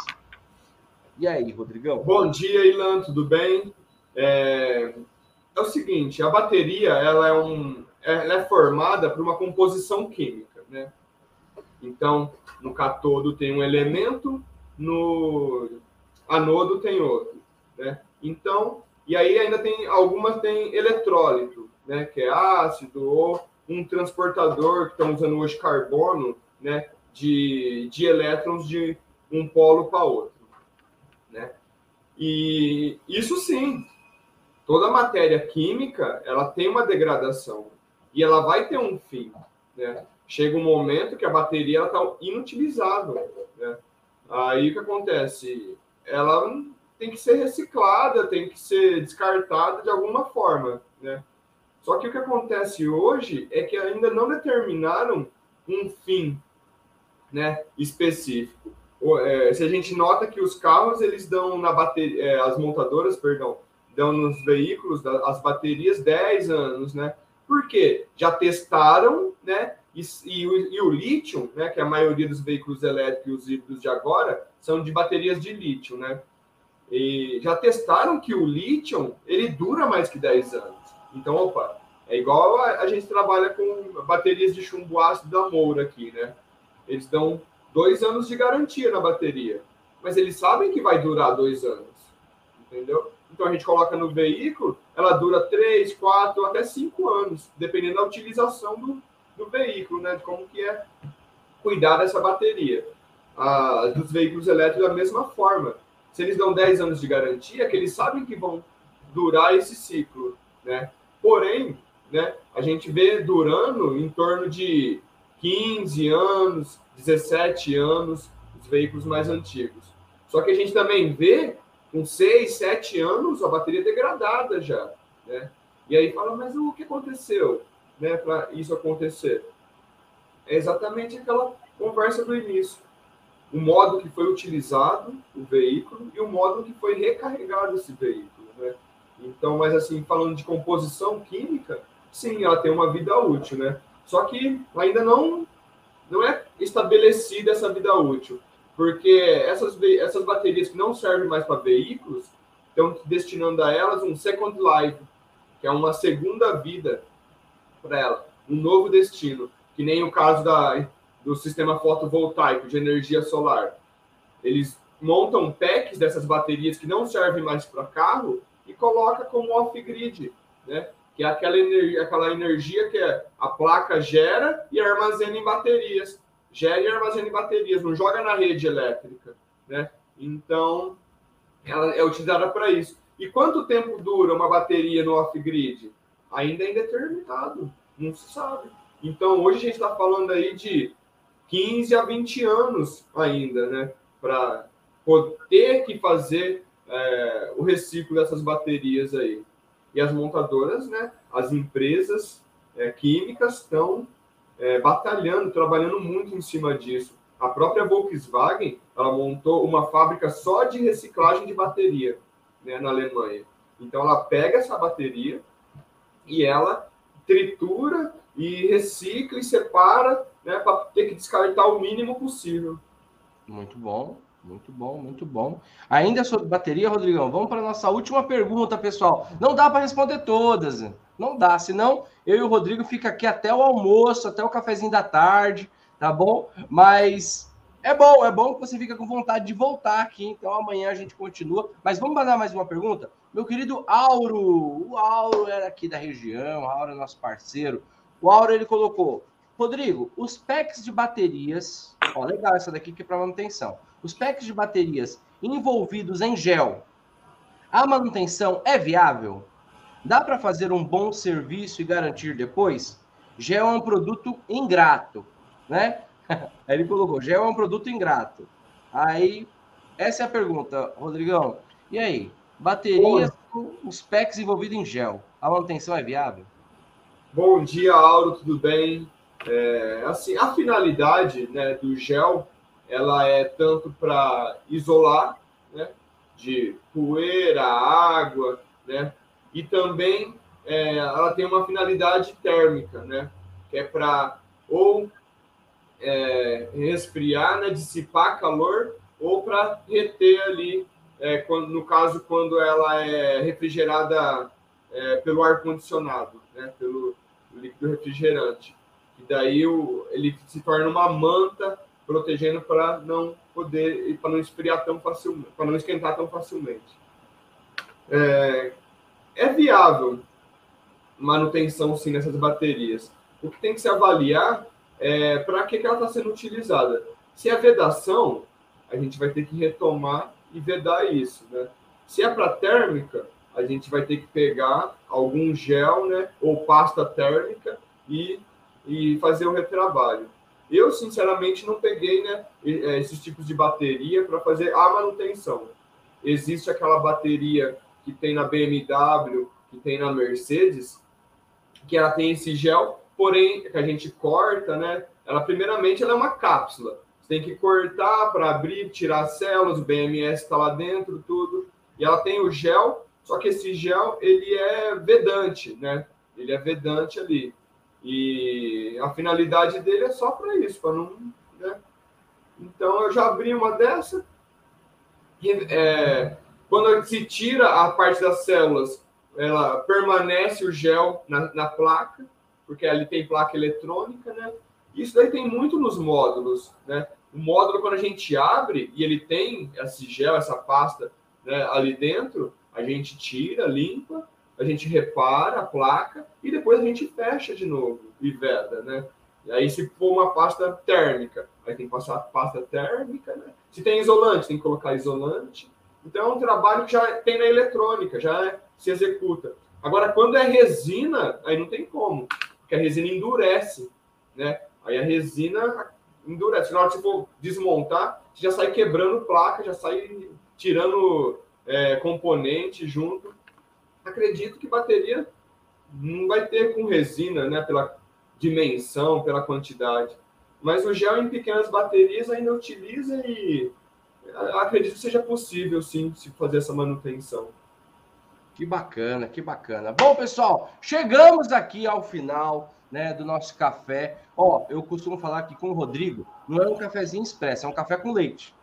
E aí, Rodrigão? Bom dia, Ilan, tudo bem? É, é o seguinte, a bateria ela é, um, ela é formada por uma composição química, né? Então, no catodo tem um elemento, no anodo tem outro, né? Então, e aí ainda tem algumas tem eletrólito, né? Que é ácido ou um transportador que estão usando hoje carbono, né? De, de elétrons de um polo para outro, né? E isso sim, toda matéria química ela tem uma degradação e ela vai ter um fim, né? Chega um momento que a bateria está inutilizável, né? Aí o que acontece? Ela tem que ser reciclada, tem que ser descartada de alguma forma, né? Só que o que acontece hoje é que ainda não determinaram um fim, né, específico. É, se a gente nota que os carros eles dão na bateria, é, as montadoras, perdão, dão nos veículos, as baterias 10 anos, né? Por quê? Já testaram, né? E, e, e, o lítio, né, que a maioria dos veículos elétricos e os híbridos de agora são de baterias de lítio, né? E já testaram que o lítio ele dura mais que 10 anos. Então, opa, é igual a, a gente trabalha com baterias de chumbo ácido da Moura aqui, né? Eles dão dois anos de garantia na bateria, mas eles sabem que vai durar dois anos, entendeu? Então a gente coloca no veículo, ela dura três, quatro, até cinco anos, dependendo da utilização do, do veículo, né? De como que é cuidar dessa bateria. Ah, dos veículos elétricos da mesma forma. Se eles dão 10 anos de garantia, é que eles sabem que vão durar esse ciclo, né? Porém, né, a gente vê durando em torno de 15 anos, 17 anos, os veículos mais antigos. Só que a gente também vê com 6, 7 anos a bateria degradada já, né? E aí fala, mas o que aconteceu, né, para isso acontecer? É exatamente aquela conversa do início. O modo que foi utilizado o veículo e o modo que foi recarregado esse veículo, né? Então, mas assim, falando de composição química, sim, ela tem uma vida útil, né? Só que ainda não não é estabelecida essa vida útil, porque essas, essas baterias que não servem mais para veículos estão destinando a elas um second life, que é uma segunda vida para ela, um novo destino, que nem o caso da, do sistema fotovoltaico de energia solar. Eles montam packs dessas baterias que não servem mais para carro e coloca como off-grid, né? Que é aquela energia, aquela energia que a placa gera e armazena em baterias. Gera e armazena em baterias, não joga na rede elétrica. Né? Então, ela é utilizada para isso. E quanto tempo dura uma bateria no off-grid? Ainda é indeterminado, não se sabe. Então, hoje a gente está falando aí de 15 a 20 anos ainda, né? Para ter que fazer é, o reciclo dessas baterias aí. E as montadoras, né? As empresas é, químicas estão é, batalhando, trabalhando muito em cima disso. A própria Volkswagen, ela montou uma fábrica só de reciclagem de bateria, né, na Alemanha. Então, ela pega essa bateria e ela tritura e recicla e separa, né, para ter que descartar o mínimo possível. Muito bom, muito bom, muito bom. Ainda sobre bateria, Rodrigão, vamos para a nossa última pergunta, pessoal. Não dá para responder todas, não dá, senão eu e o Rodrigo fica aqui até o almoço, até o cafezinho da tarde, tá bom? Mas é bom, é bom que você fica com vontade de voltar aqui, então amanhã a gente continua. Mas vamos mandar mais uma pergunta? Meu querido Auro, o Auro era aqui da região, o Auro é nosso parceiro. O Auro ele colocou: Rodrigo, os packs de baterias, ó, legal essa daqui que é para manutenção. Os packs de baterias envolvidos em gel, a manutenção é viável? Dá para fazer um bom serviço e garantir depois? Gel é um produto ingrato, né? <laughs> Aí ele colocou: gel é um produto ingrato. Aí, essa é a pergunta, Rodrigão. E aí? Baterias com os packs envolvidos em gel, a manutenção é viável? Bom dia, Auro, tudo bem? É, assim, a finalidade né, do gel, ela é tanto para isolar, né, de poeira, água, né, e também é, ela tem uma finalidade térmica, né, que é para ou é, resfriar, né, dissipar calor, ou para reter ali, é, quando, no caso, quando ela é refrigerada é, pelo ar-condicionado, né, pelo líquido refrigerante. E daí o, ele se torna uma manta protegendo para não poder, para não esfriar tão facilmente, para não esquentar tão facilmente. É, é viável manutenção sim nessas baterias. O que tem que se avaliar é para que, que ela está sendo utilizada. Se é vedação, a gente vai ter que retomar e vedar isso, né? Se é para térmica, a gente vai ter que pegar algum gel, né, ou pasta térmica e, e fazer o retrabalho. Eu, sinceramente, não peguei né, é, esses tipos de bateria para fazer a manutenção. Existe aquela bateria que tem na BMW, que tem na Mercedes, que ela tem esse gel, porém, que a gente corta, né? Ela, primeiramente, ela é uma cápsula. Você tem que cortar para abrir, tirar as células, o BMS está lá dentro, tudo. E ela tem o gel só que esse gel, ele é vedante, né? Ele é vedante ali. E a finalidade dele é só para isso, para não... Né? Então, eu já abri uma dessa. E, é, quando se tira a parte das células, ela permanece o gel na, na placa, porque ali tem placa eletrônica, né? Isso daí tem muito nos módulos, né? O módulo, quando a gente abre e ele tem esse gel, essa pasta né, ali dentro, a gente tira, limpa, a gente repara a placa e depois a gente fecha de novo e veda, né? E aí, se for uma pasta térmica, aí tem que passar pasta térmica, né? Se tem isolante, tem que colocar isolante. Então, é um trabalho que já tem na eletrônica, já se executa. Agora, quando é resina, aí não tem como, porque a resina endurece, né? Aí a resina endurece. Na hora que for desmontar, já sai quebrando placa, já sai tirando é, componente junto. Acredito que bateria não vai ter com resina, né? Pela dimensão, pela quantidade. Mas o gel em pequenas baterias ainda utiliza e acredito que seja possível, sim, se fazer essa manutenção. Que bacana, que bacana. Bom, pessoal, chegamos aqui ao final né, do nosso café. Ó, eu costumo falar aqui com o Rodrigo, não é um cafezinho expresso, é um café com leite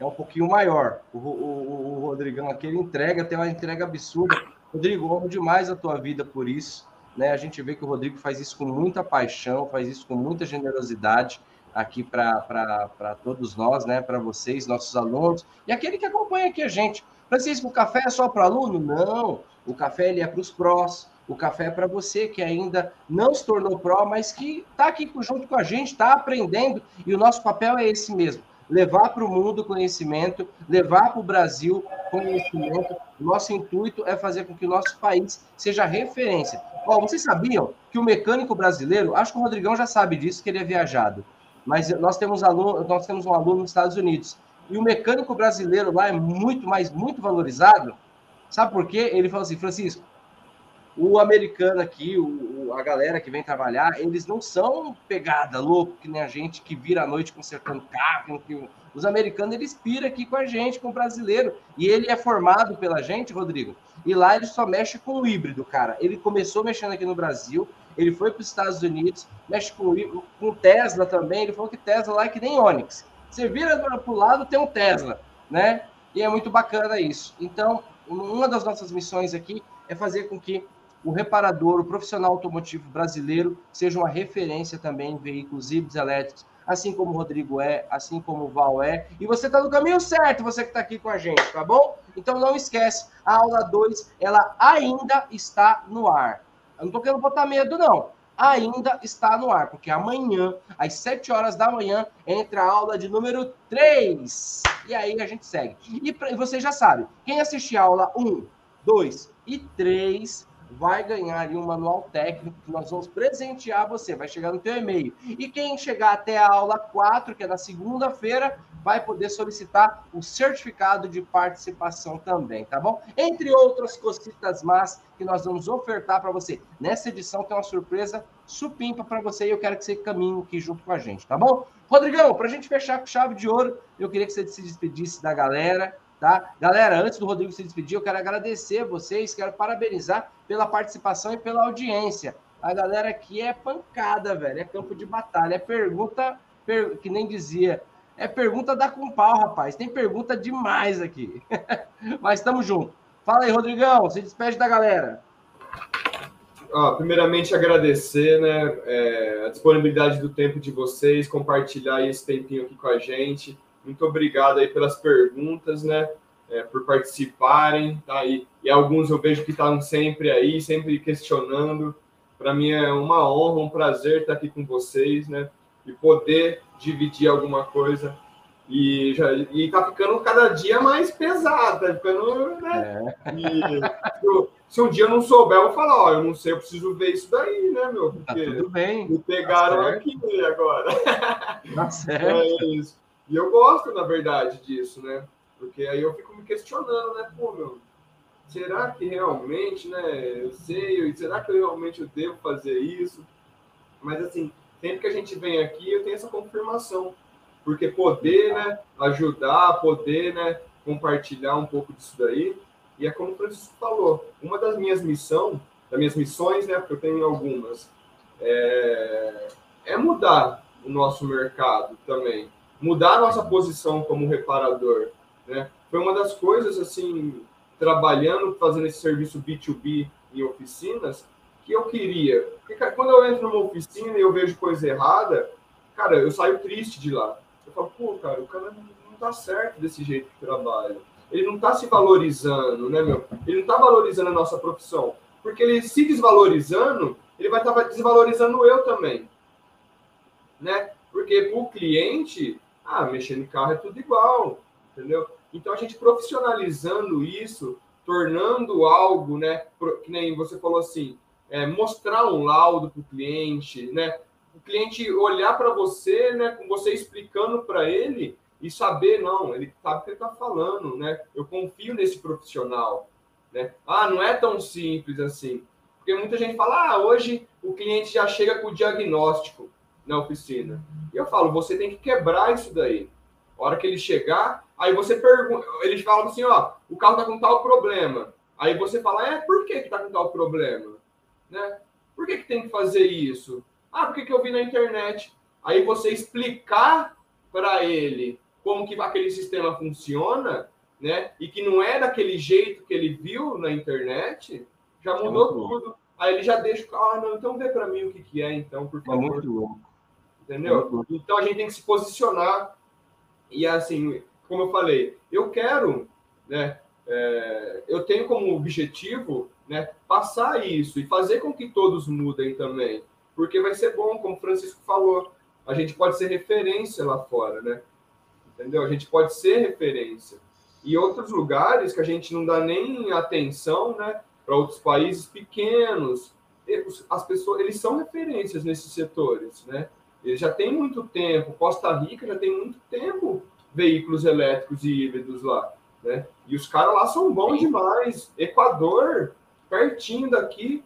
é um pouquinho maior. O, o, o Rodrigão aqui ele entrega, tem uma entrega absurda. Rodrigo, amo demais a tua vida por isso. Né? A gente vê que o Rodrigo faz isso com muita paixão, faz isso com muita generosidade aqui para todos nós, né? para vocês, nossos alunos, e aquele que acompanha aqui a gente. Francisco, o café é só para aluno? Não, o café ele é para os prós, o café é para você que ainda não se tornou pró, mas que está aqui junto com a gente, está aprendendo, e o nosso papel é esse mesmo levar para o mundo conhecimento, levar para o Brasil conhecimento. Nosso intuito é fazer com que o nosso país seja referência. Ó, vocês sabiam que o mecânico brasileiro, acho que o Rodrigão já sabe disso, que ele é viajado, mas nós temos, aluno, nós temos um aluno nos Estados Unidos, e o mecânico brasileiro lá é muito mais, muito valorizado. Sabe por quê? Ele falou assim, Francisco, o americano aqui, o, a galera que vem trabalhar, eles não são pegada louco, que nem a gente que vira à noite consertando carro. Que... Os americanos, eles piram aqui com a gente, com o brasileiro. E ele é formado pela gente, Rodrigo, e lá ele só mexe com o híbrido, cara. Ele começou mexendo aqui no Brasil, ele foi para os Estados Unidos, mexe com, com Tesla também. Ele falou que Tesla lá é que nem Onix. Você vira para o lado, tem um Tesla, né? E é muito bacana isso. Então, uma das nossas missões aqui é fazer com que o reparador, o profissional automotivo brasileiro, seja uma referência também em veículos híbridos elétricos, assim como o Rodrigo é, assim como o Val é. E você está no caminho certo, você que está aqui com a gente, tá bom? Então não esquece, a aula 2, ela ainda está no ar. Eu não estou querendo botar medo, não. Ainda está no ar, porque amanhã, às 7 horas da manhã, entra a aula de número 3. E aí a gente segue. E, e você já sabe, quem assistir a aula 1, 2 e 3 vai ganhar um manual técnico que nós vamos presentear você, vai chegar no teu e-mail. E quem chegar até a aula 4, que é na segunda-feira, vai poder solicitar o certificado de participação também, tá bom? Entre outras cositas más que nós vamos ofertar para você. Nessa edição tem uma surpresa supimpa para você e eu quero que você caminhe aqui junto com a gente, tá bom? Rodrigão, para a gente fechar com chave de ouro, eu queria que você se despedisse da galera, Tá? Galera, antes do Rodrigo se despedir, eu quero agradecer vocês, quero parabenizar pela participação e pela audiência. A galera aqui é pancada, velho, é campo de batalha, é pergunta, per... que nem dizia, é pergunta da com pau, rapaz. Tem pergunta demais aqui. <laughs> Mas estamos juntos. Fala aí, Rodrigão, se despede da galera. Ah, primeiramente, agradecer né, é, a disponibilidade do tempo de vocês, compartilhar esse tempinho aqui com a gente. Muito obrigado aí pelas perguntas, né? É, por participarem, tá? E, e alguns eu vejo que estão sempre aí, sempre questionando. Para mim é uma honra, um prazer estar aqui com vocês, né? E poder dividir alguma coisa. E, já, e tá ficando cada dia mais pesado, tá ficando, né? É. E, se um dia eu não souber, eu vou falar, ó, eu não sei, eu preciso ver isso daí, né, meu? Tá Porque tá tudo bem. Me pegaram tá aqui agora. Tá <laughs> certo. É isso. E eu gosto, na verdade, disso, né? Porque aí eu fico me questionando, né? Pô, meu, será que realmente, né? Eu sei, será que eu realmente eu devo fazer isso? Mas, assim, sempre que a gente vem aqui, eu tenho essa confirmação. Porque poder, né? Ajudar, poder, né? Compartilhar um pouco disso daí. E é como o Francisco falou, uma das minhas missões, das minhas missões, né? Porque eu tenho algumas, é, é mudar o nosso mercado também mudar a nossa posição como reparador, né? Foi uma das coisas, assim, trabalhando, fazendo esse serviço B2B em oficinas, que eu queria. Porque, cara, quando eu entro numa oficina e eu vejo coisa errada, cara, eu saio triste de lá. Eu falo, pô, cara, o cara não tá certo desse jeito que trabalha. Ele não tá se valorizando, né, meu? Ele não tá valorizando a nossa profissão. Porque ele se desvalorizando, ele vai estar tá desvalorizando eu também. Né? Porque o cliente, ah, mexer no carro é tudo igual, entendeu? Então a gente profissionalizando isso, tornando algo, né? Que nem você falou assim, é, mostrar um laudo para o cliente, né? O cliente olhar para você, né? Com você explicando para ele e saber, não, ele sabe o que ele está falando, né? Eu confio nesse profissional, né? Ah, não é tão simples assim. Porque muita gente fala, ah, hoje o cliente já chega com o diagnóstico na oficina. E eu falo, você tem que quebrar isso daí. A hora que ele chegar, aí você pergunta, eles falam assim, ó, o carro tá com tal problema. Aí você fala, é, por que que tá com tal problema? Né? Por que que tem que fazer isso? Ah, porque que eu vi na internet. Aí você explicar para ele como que aquele sistema funciona, né? E que não é daquele jeito que ele viu na internet, já mudou é tudo. Aí ele já deixa, ah, não, então vê para mim o que que é, então, por favor. É muito louco entendeu? Então a gente tem que se posicionar e assim, como eu falei, eu quero, né? É, eu tenho como objetivo, né, passar isso e fazer com que todos mudem também, porque vai ser bom, como o Francisco falou, a gente pode ser referência lá fora, né? entendeu? A gente pode ser referência. E outros lugares que a gente não dá nem atenção, né? Para outros países pequenos, as pessoas, eles são referências nesses setores, né? Eles já tem muito tempo, Costa Rica já tem muito tempo veículos elétricos e híbridos lá, né? E os caras lá são bons demais. Equador, pertinho daqui,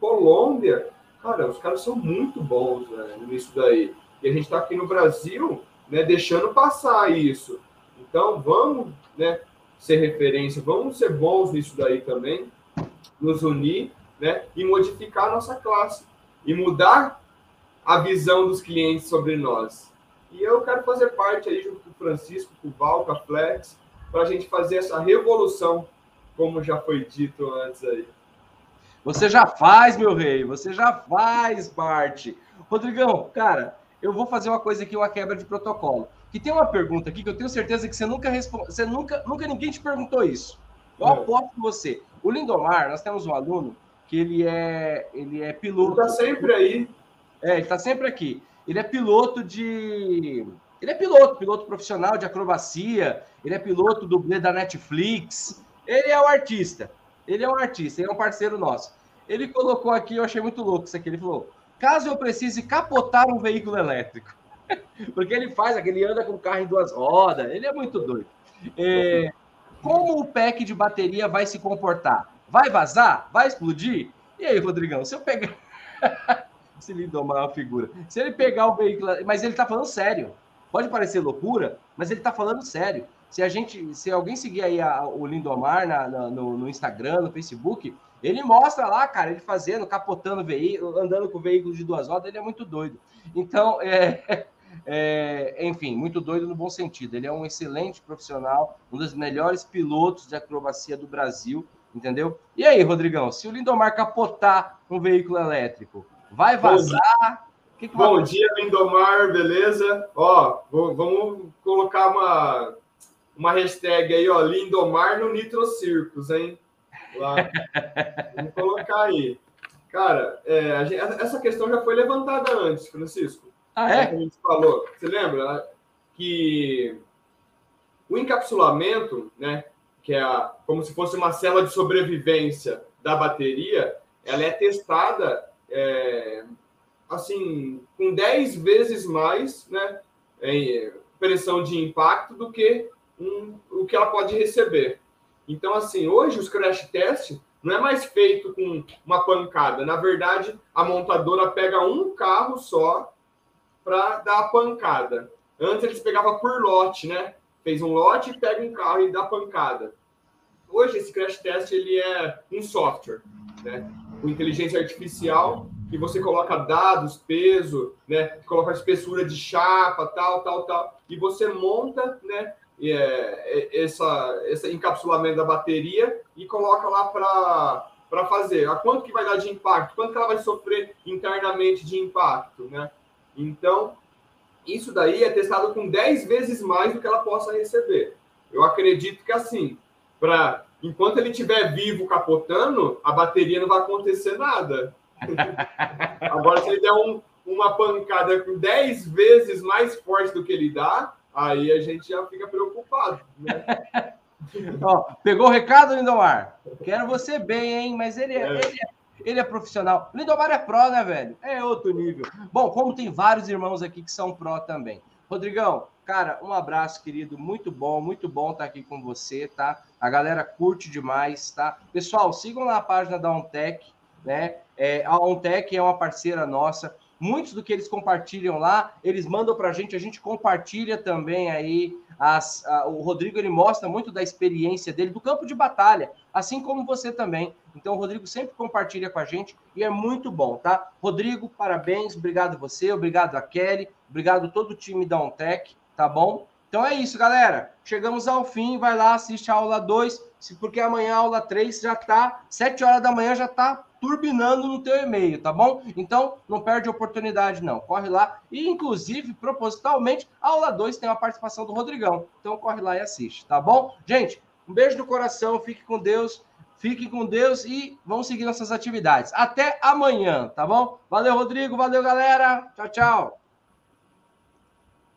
Colômbia, cara, os caras são muito bons né, nisso daí. E a gente está aqui no Brasil, né, deixando passar isso. Então, vamos, né, ser referência, vamos ser bons nisso daí também, nos unir, né, e modificar a nossa classe e mudar a visão dos clientes sobre nós. E eu quero fazer parte aí junto com o Francisco, com o Val, com a Flex, para a gente fazer essa revolução, como já foi dito antes aí. Você já faz, meu rei, você já faz parte. Rodrigão, cara, eu vou fazer uma coisa aqui, uma quebra de protocolo. Que tem uma pergunta aqui que eu tenho certeza que você nunca respondeu, você nunca, nunca ninguém te perguntou isso. Eu é. aposto você. O Lindomar, nós temos um aluno que ele é, ele é piloto. Ele tá sempre aí. É, ele tá sempre aqui. Ele é piloto de. Ele é piloto, piloto profissional de acrobacia, ele é piloto dublê da Netflix. Ele é o artista. Ele é um artista, ele é um parceiro nosso. Ele colocou aqui, eu achei muito louco isso aqui. Ele falou: caso eu precise capotar um veículo elétrico. <laughs> Porque ele faz, ele anda com o carro em duas rodas, ele é muito doido. É, como o pack de bateria vai se comportar? Vai vazar? Vai explodir? E aí, Rodrigão, se eu pegar. <laughs> se ele uma figura. Se ele pegar o veículo. Mas ele tá falando sério. Pode parecer loucura, mas ele tá falando sério. Se a gente, se alguém seguir aí a, o Lindomar na, na, no, no, Instagram, no Facebook, ele mostra lá, cara, ele fazendo, capotando veículo, andando com veículo de duas rodas, ele é muito doido. Então, <laughs> é, é, enfim, muito doido no bom sentido. Ele é um excelente profissional, um dos melhores pilotos de acrobacia do Brasil, entendeu? E aí, Rodrigão, se o Lindomar capotar um veículo elétrico, vai vazar? Que que Bom vai... dia, Lindomar, beleza? Ó, vamos colocar uma, uma hashtag aí, ó, Lindomar no Nitro Circus, hein? Lá. <laughs> vamos colocar aí. Cara, é, gente, essa questão já foi levantada antes, Francisco. Ah, é? a gente falou. Você lembra que o encapsulamento, né, que é a, como se fosse uma célula de sobrevivência da bateria, ela é testada é, assim com 10 vezes mais né, em pressão de impacto do que um, o que ela pode receber. Então, assim, hoje os crash test não é mais feito com uma pancada. Na verdade, a montadora pega um carro só para dar a pancada. Antes eles pegavam por lote, né? Fez um lote, pega um carro e dá pancada. Hoje esse crash test ele é um software, né? Com inteligência artificial que você coloca dados, peso, né? Coloca a espessura de chapa, tal, tal, tal, e você monta, né? É, é essa, esse encapsulamento da bateria e coloca lá para para fazer. A quanto que vai dar de impacto? Quanto que ela vai sofrer internamente de impacto, né? Então, isso daí é testado com 10 vezes mais do que ela possa receber. Eu acredito que assim, para enquanto ele estiver vivo capotando, a bateria não vai acontecer nada. <laughs> Agora, se ele der um, uma pancada com 10 vezes mais forte do que ele dá, aí a gente já fica preocupado. Né? <laughs> Ó, pegou o recado, Lindomar? Quero você bem, hein? Mas ele é, é. Ele é ele é profissional. Lindomar é pró, né, velho? É outro nível. Bom, como tem vários irmãos aqui que são pró também. Rodrigão, cara, um abraço, querido. Muito bom, muito bom estar aqui com você, tá? A galera curte demais, tá? Pessoal, sigam lá a página da OnTech, né? É, a OnTech é uma parceira nossa. Muitos do que eles compartilham lá, eles mandam para a gente, a gente compartilha também aí. As, a, o Rodrigo ele mostra muito da experiência dele, do campo de batalha, assim como você também. Então, o Rodrigo sempre compartilha com a gente e é muito bom, tá? Rodrigo, parabéns, obrigado você, obrigado a Kelly, obrigado todo o time da OnTech, tá bom? Então é isso, galera. Chegamos ao fim, vai lá, assiste a aula 2, porque amanhã a aula 3 já tá, 7 horas da manhã já tá turbinando no teu e-mail, tá bom? Então, não perde oportunidade, não. Corre lá. E, inclusive, propositalmente, a aula 2 tem a participação do Rodrigão. Então, corre lá e assiste, tá bom? Gente, um beijo no coração, fique com Deus. Fique com Deus e vamos seguir nossas atividades. Até amanhã, tá bom? Valeu, Rodrigo. Valeu, galera. Tchau, tchau.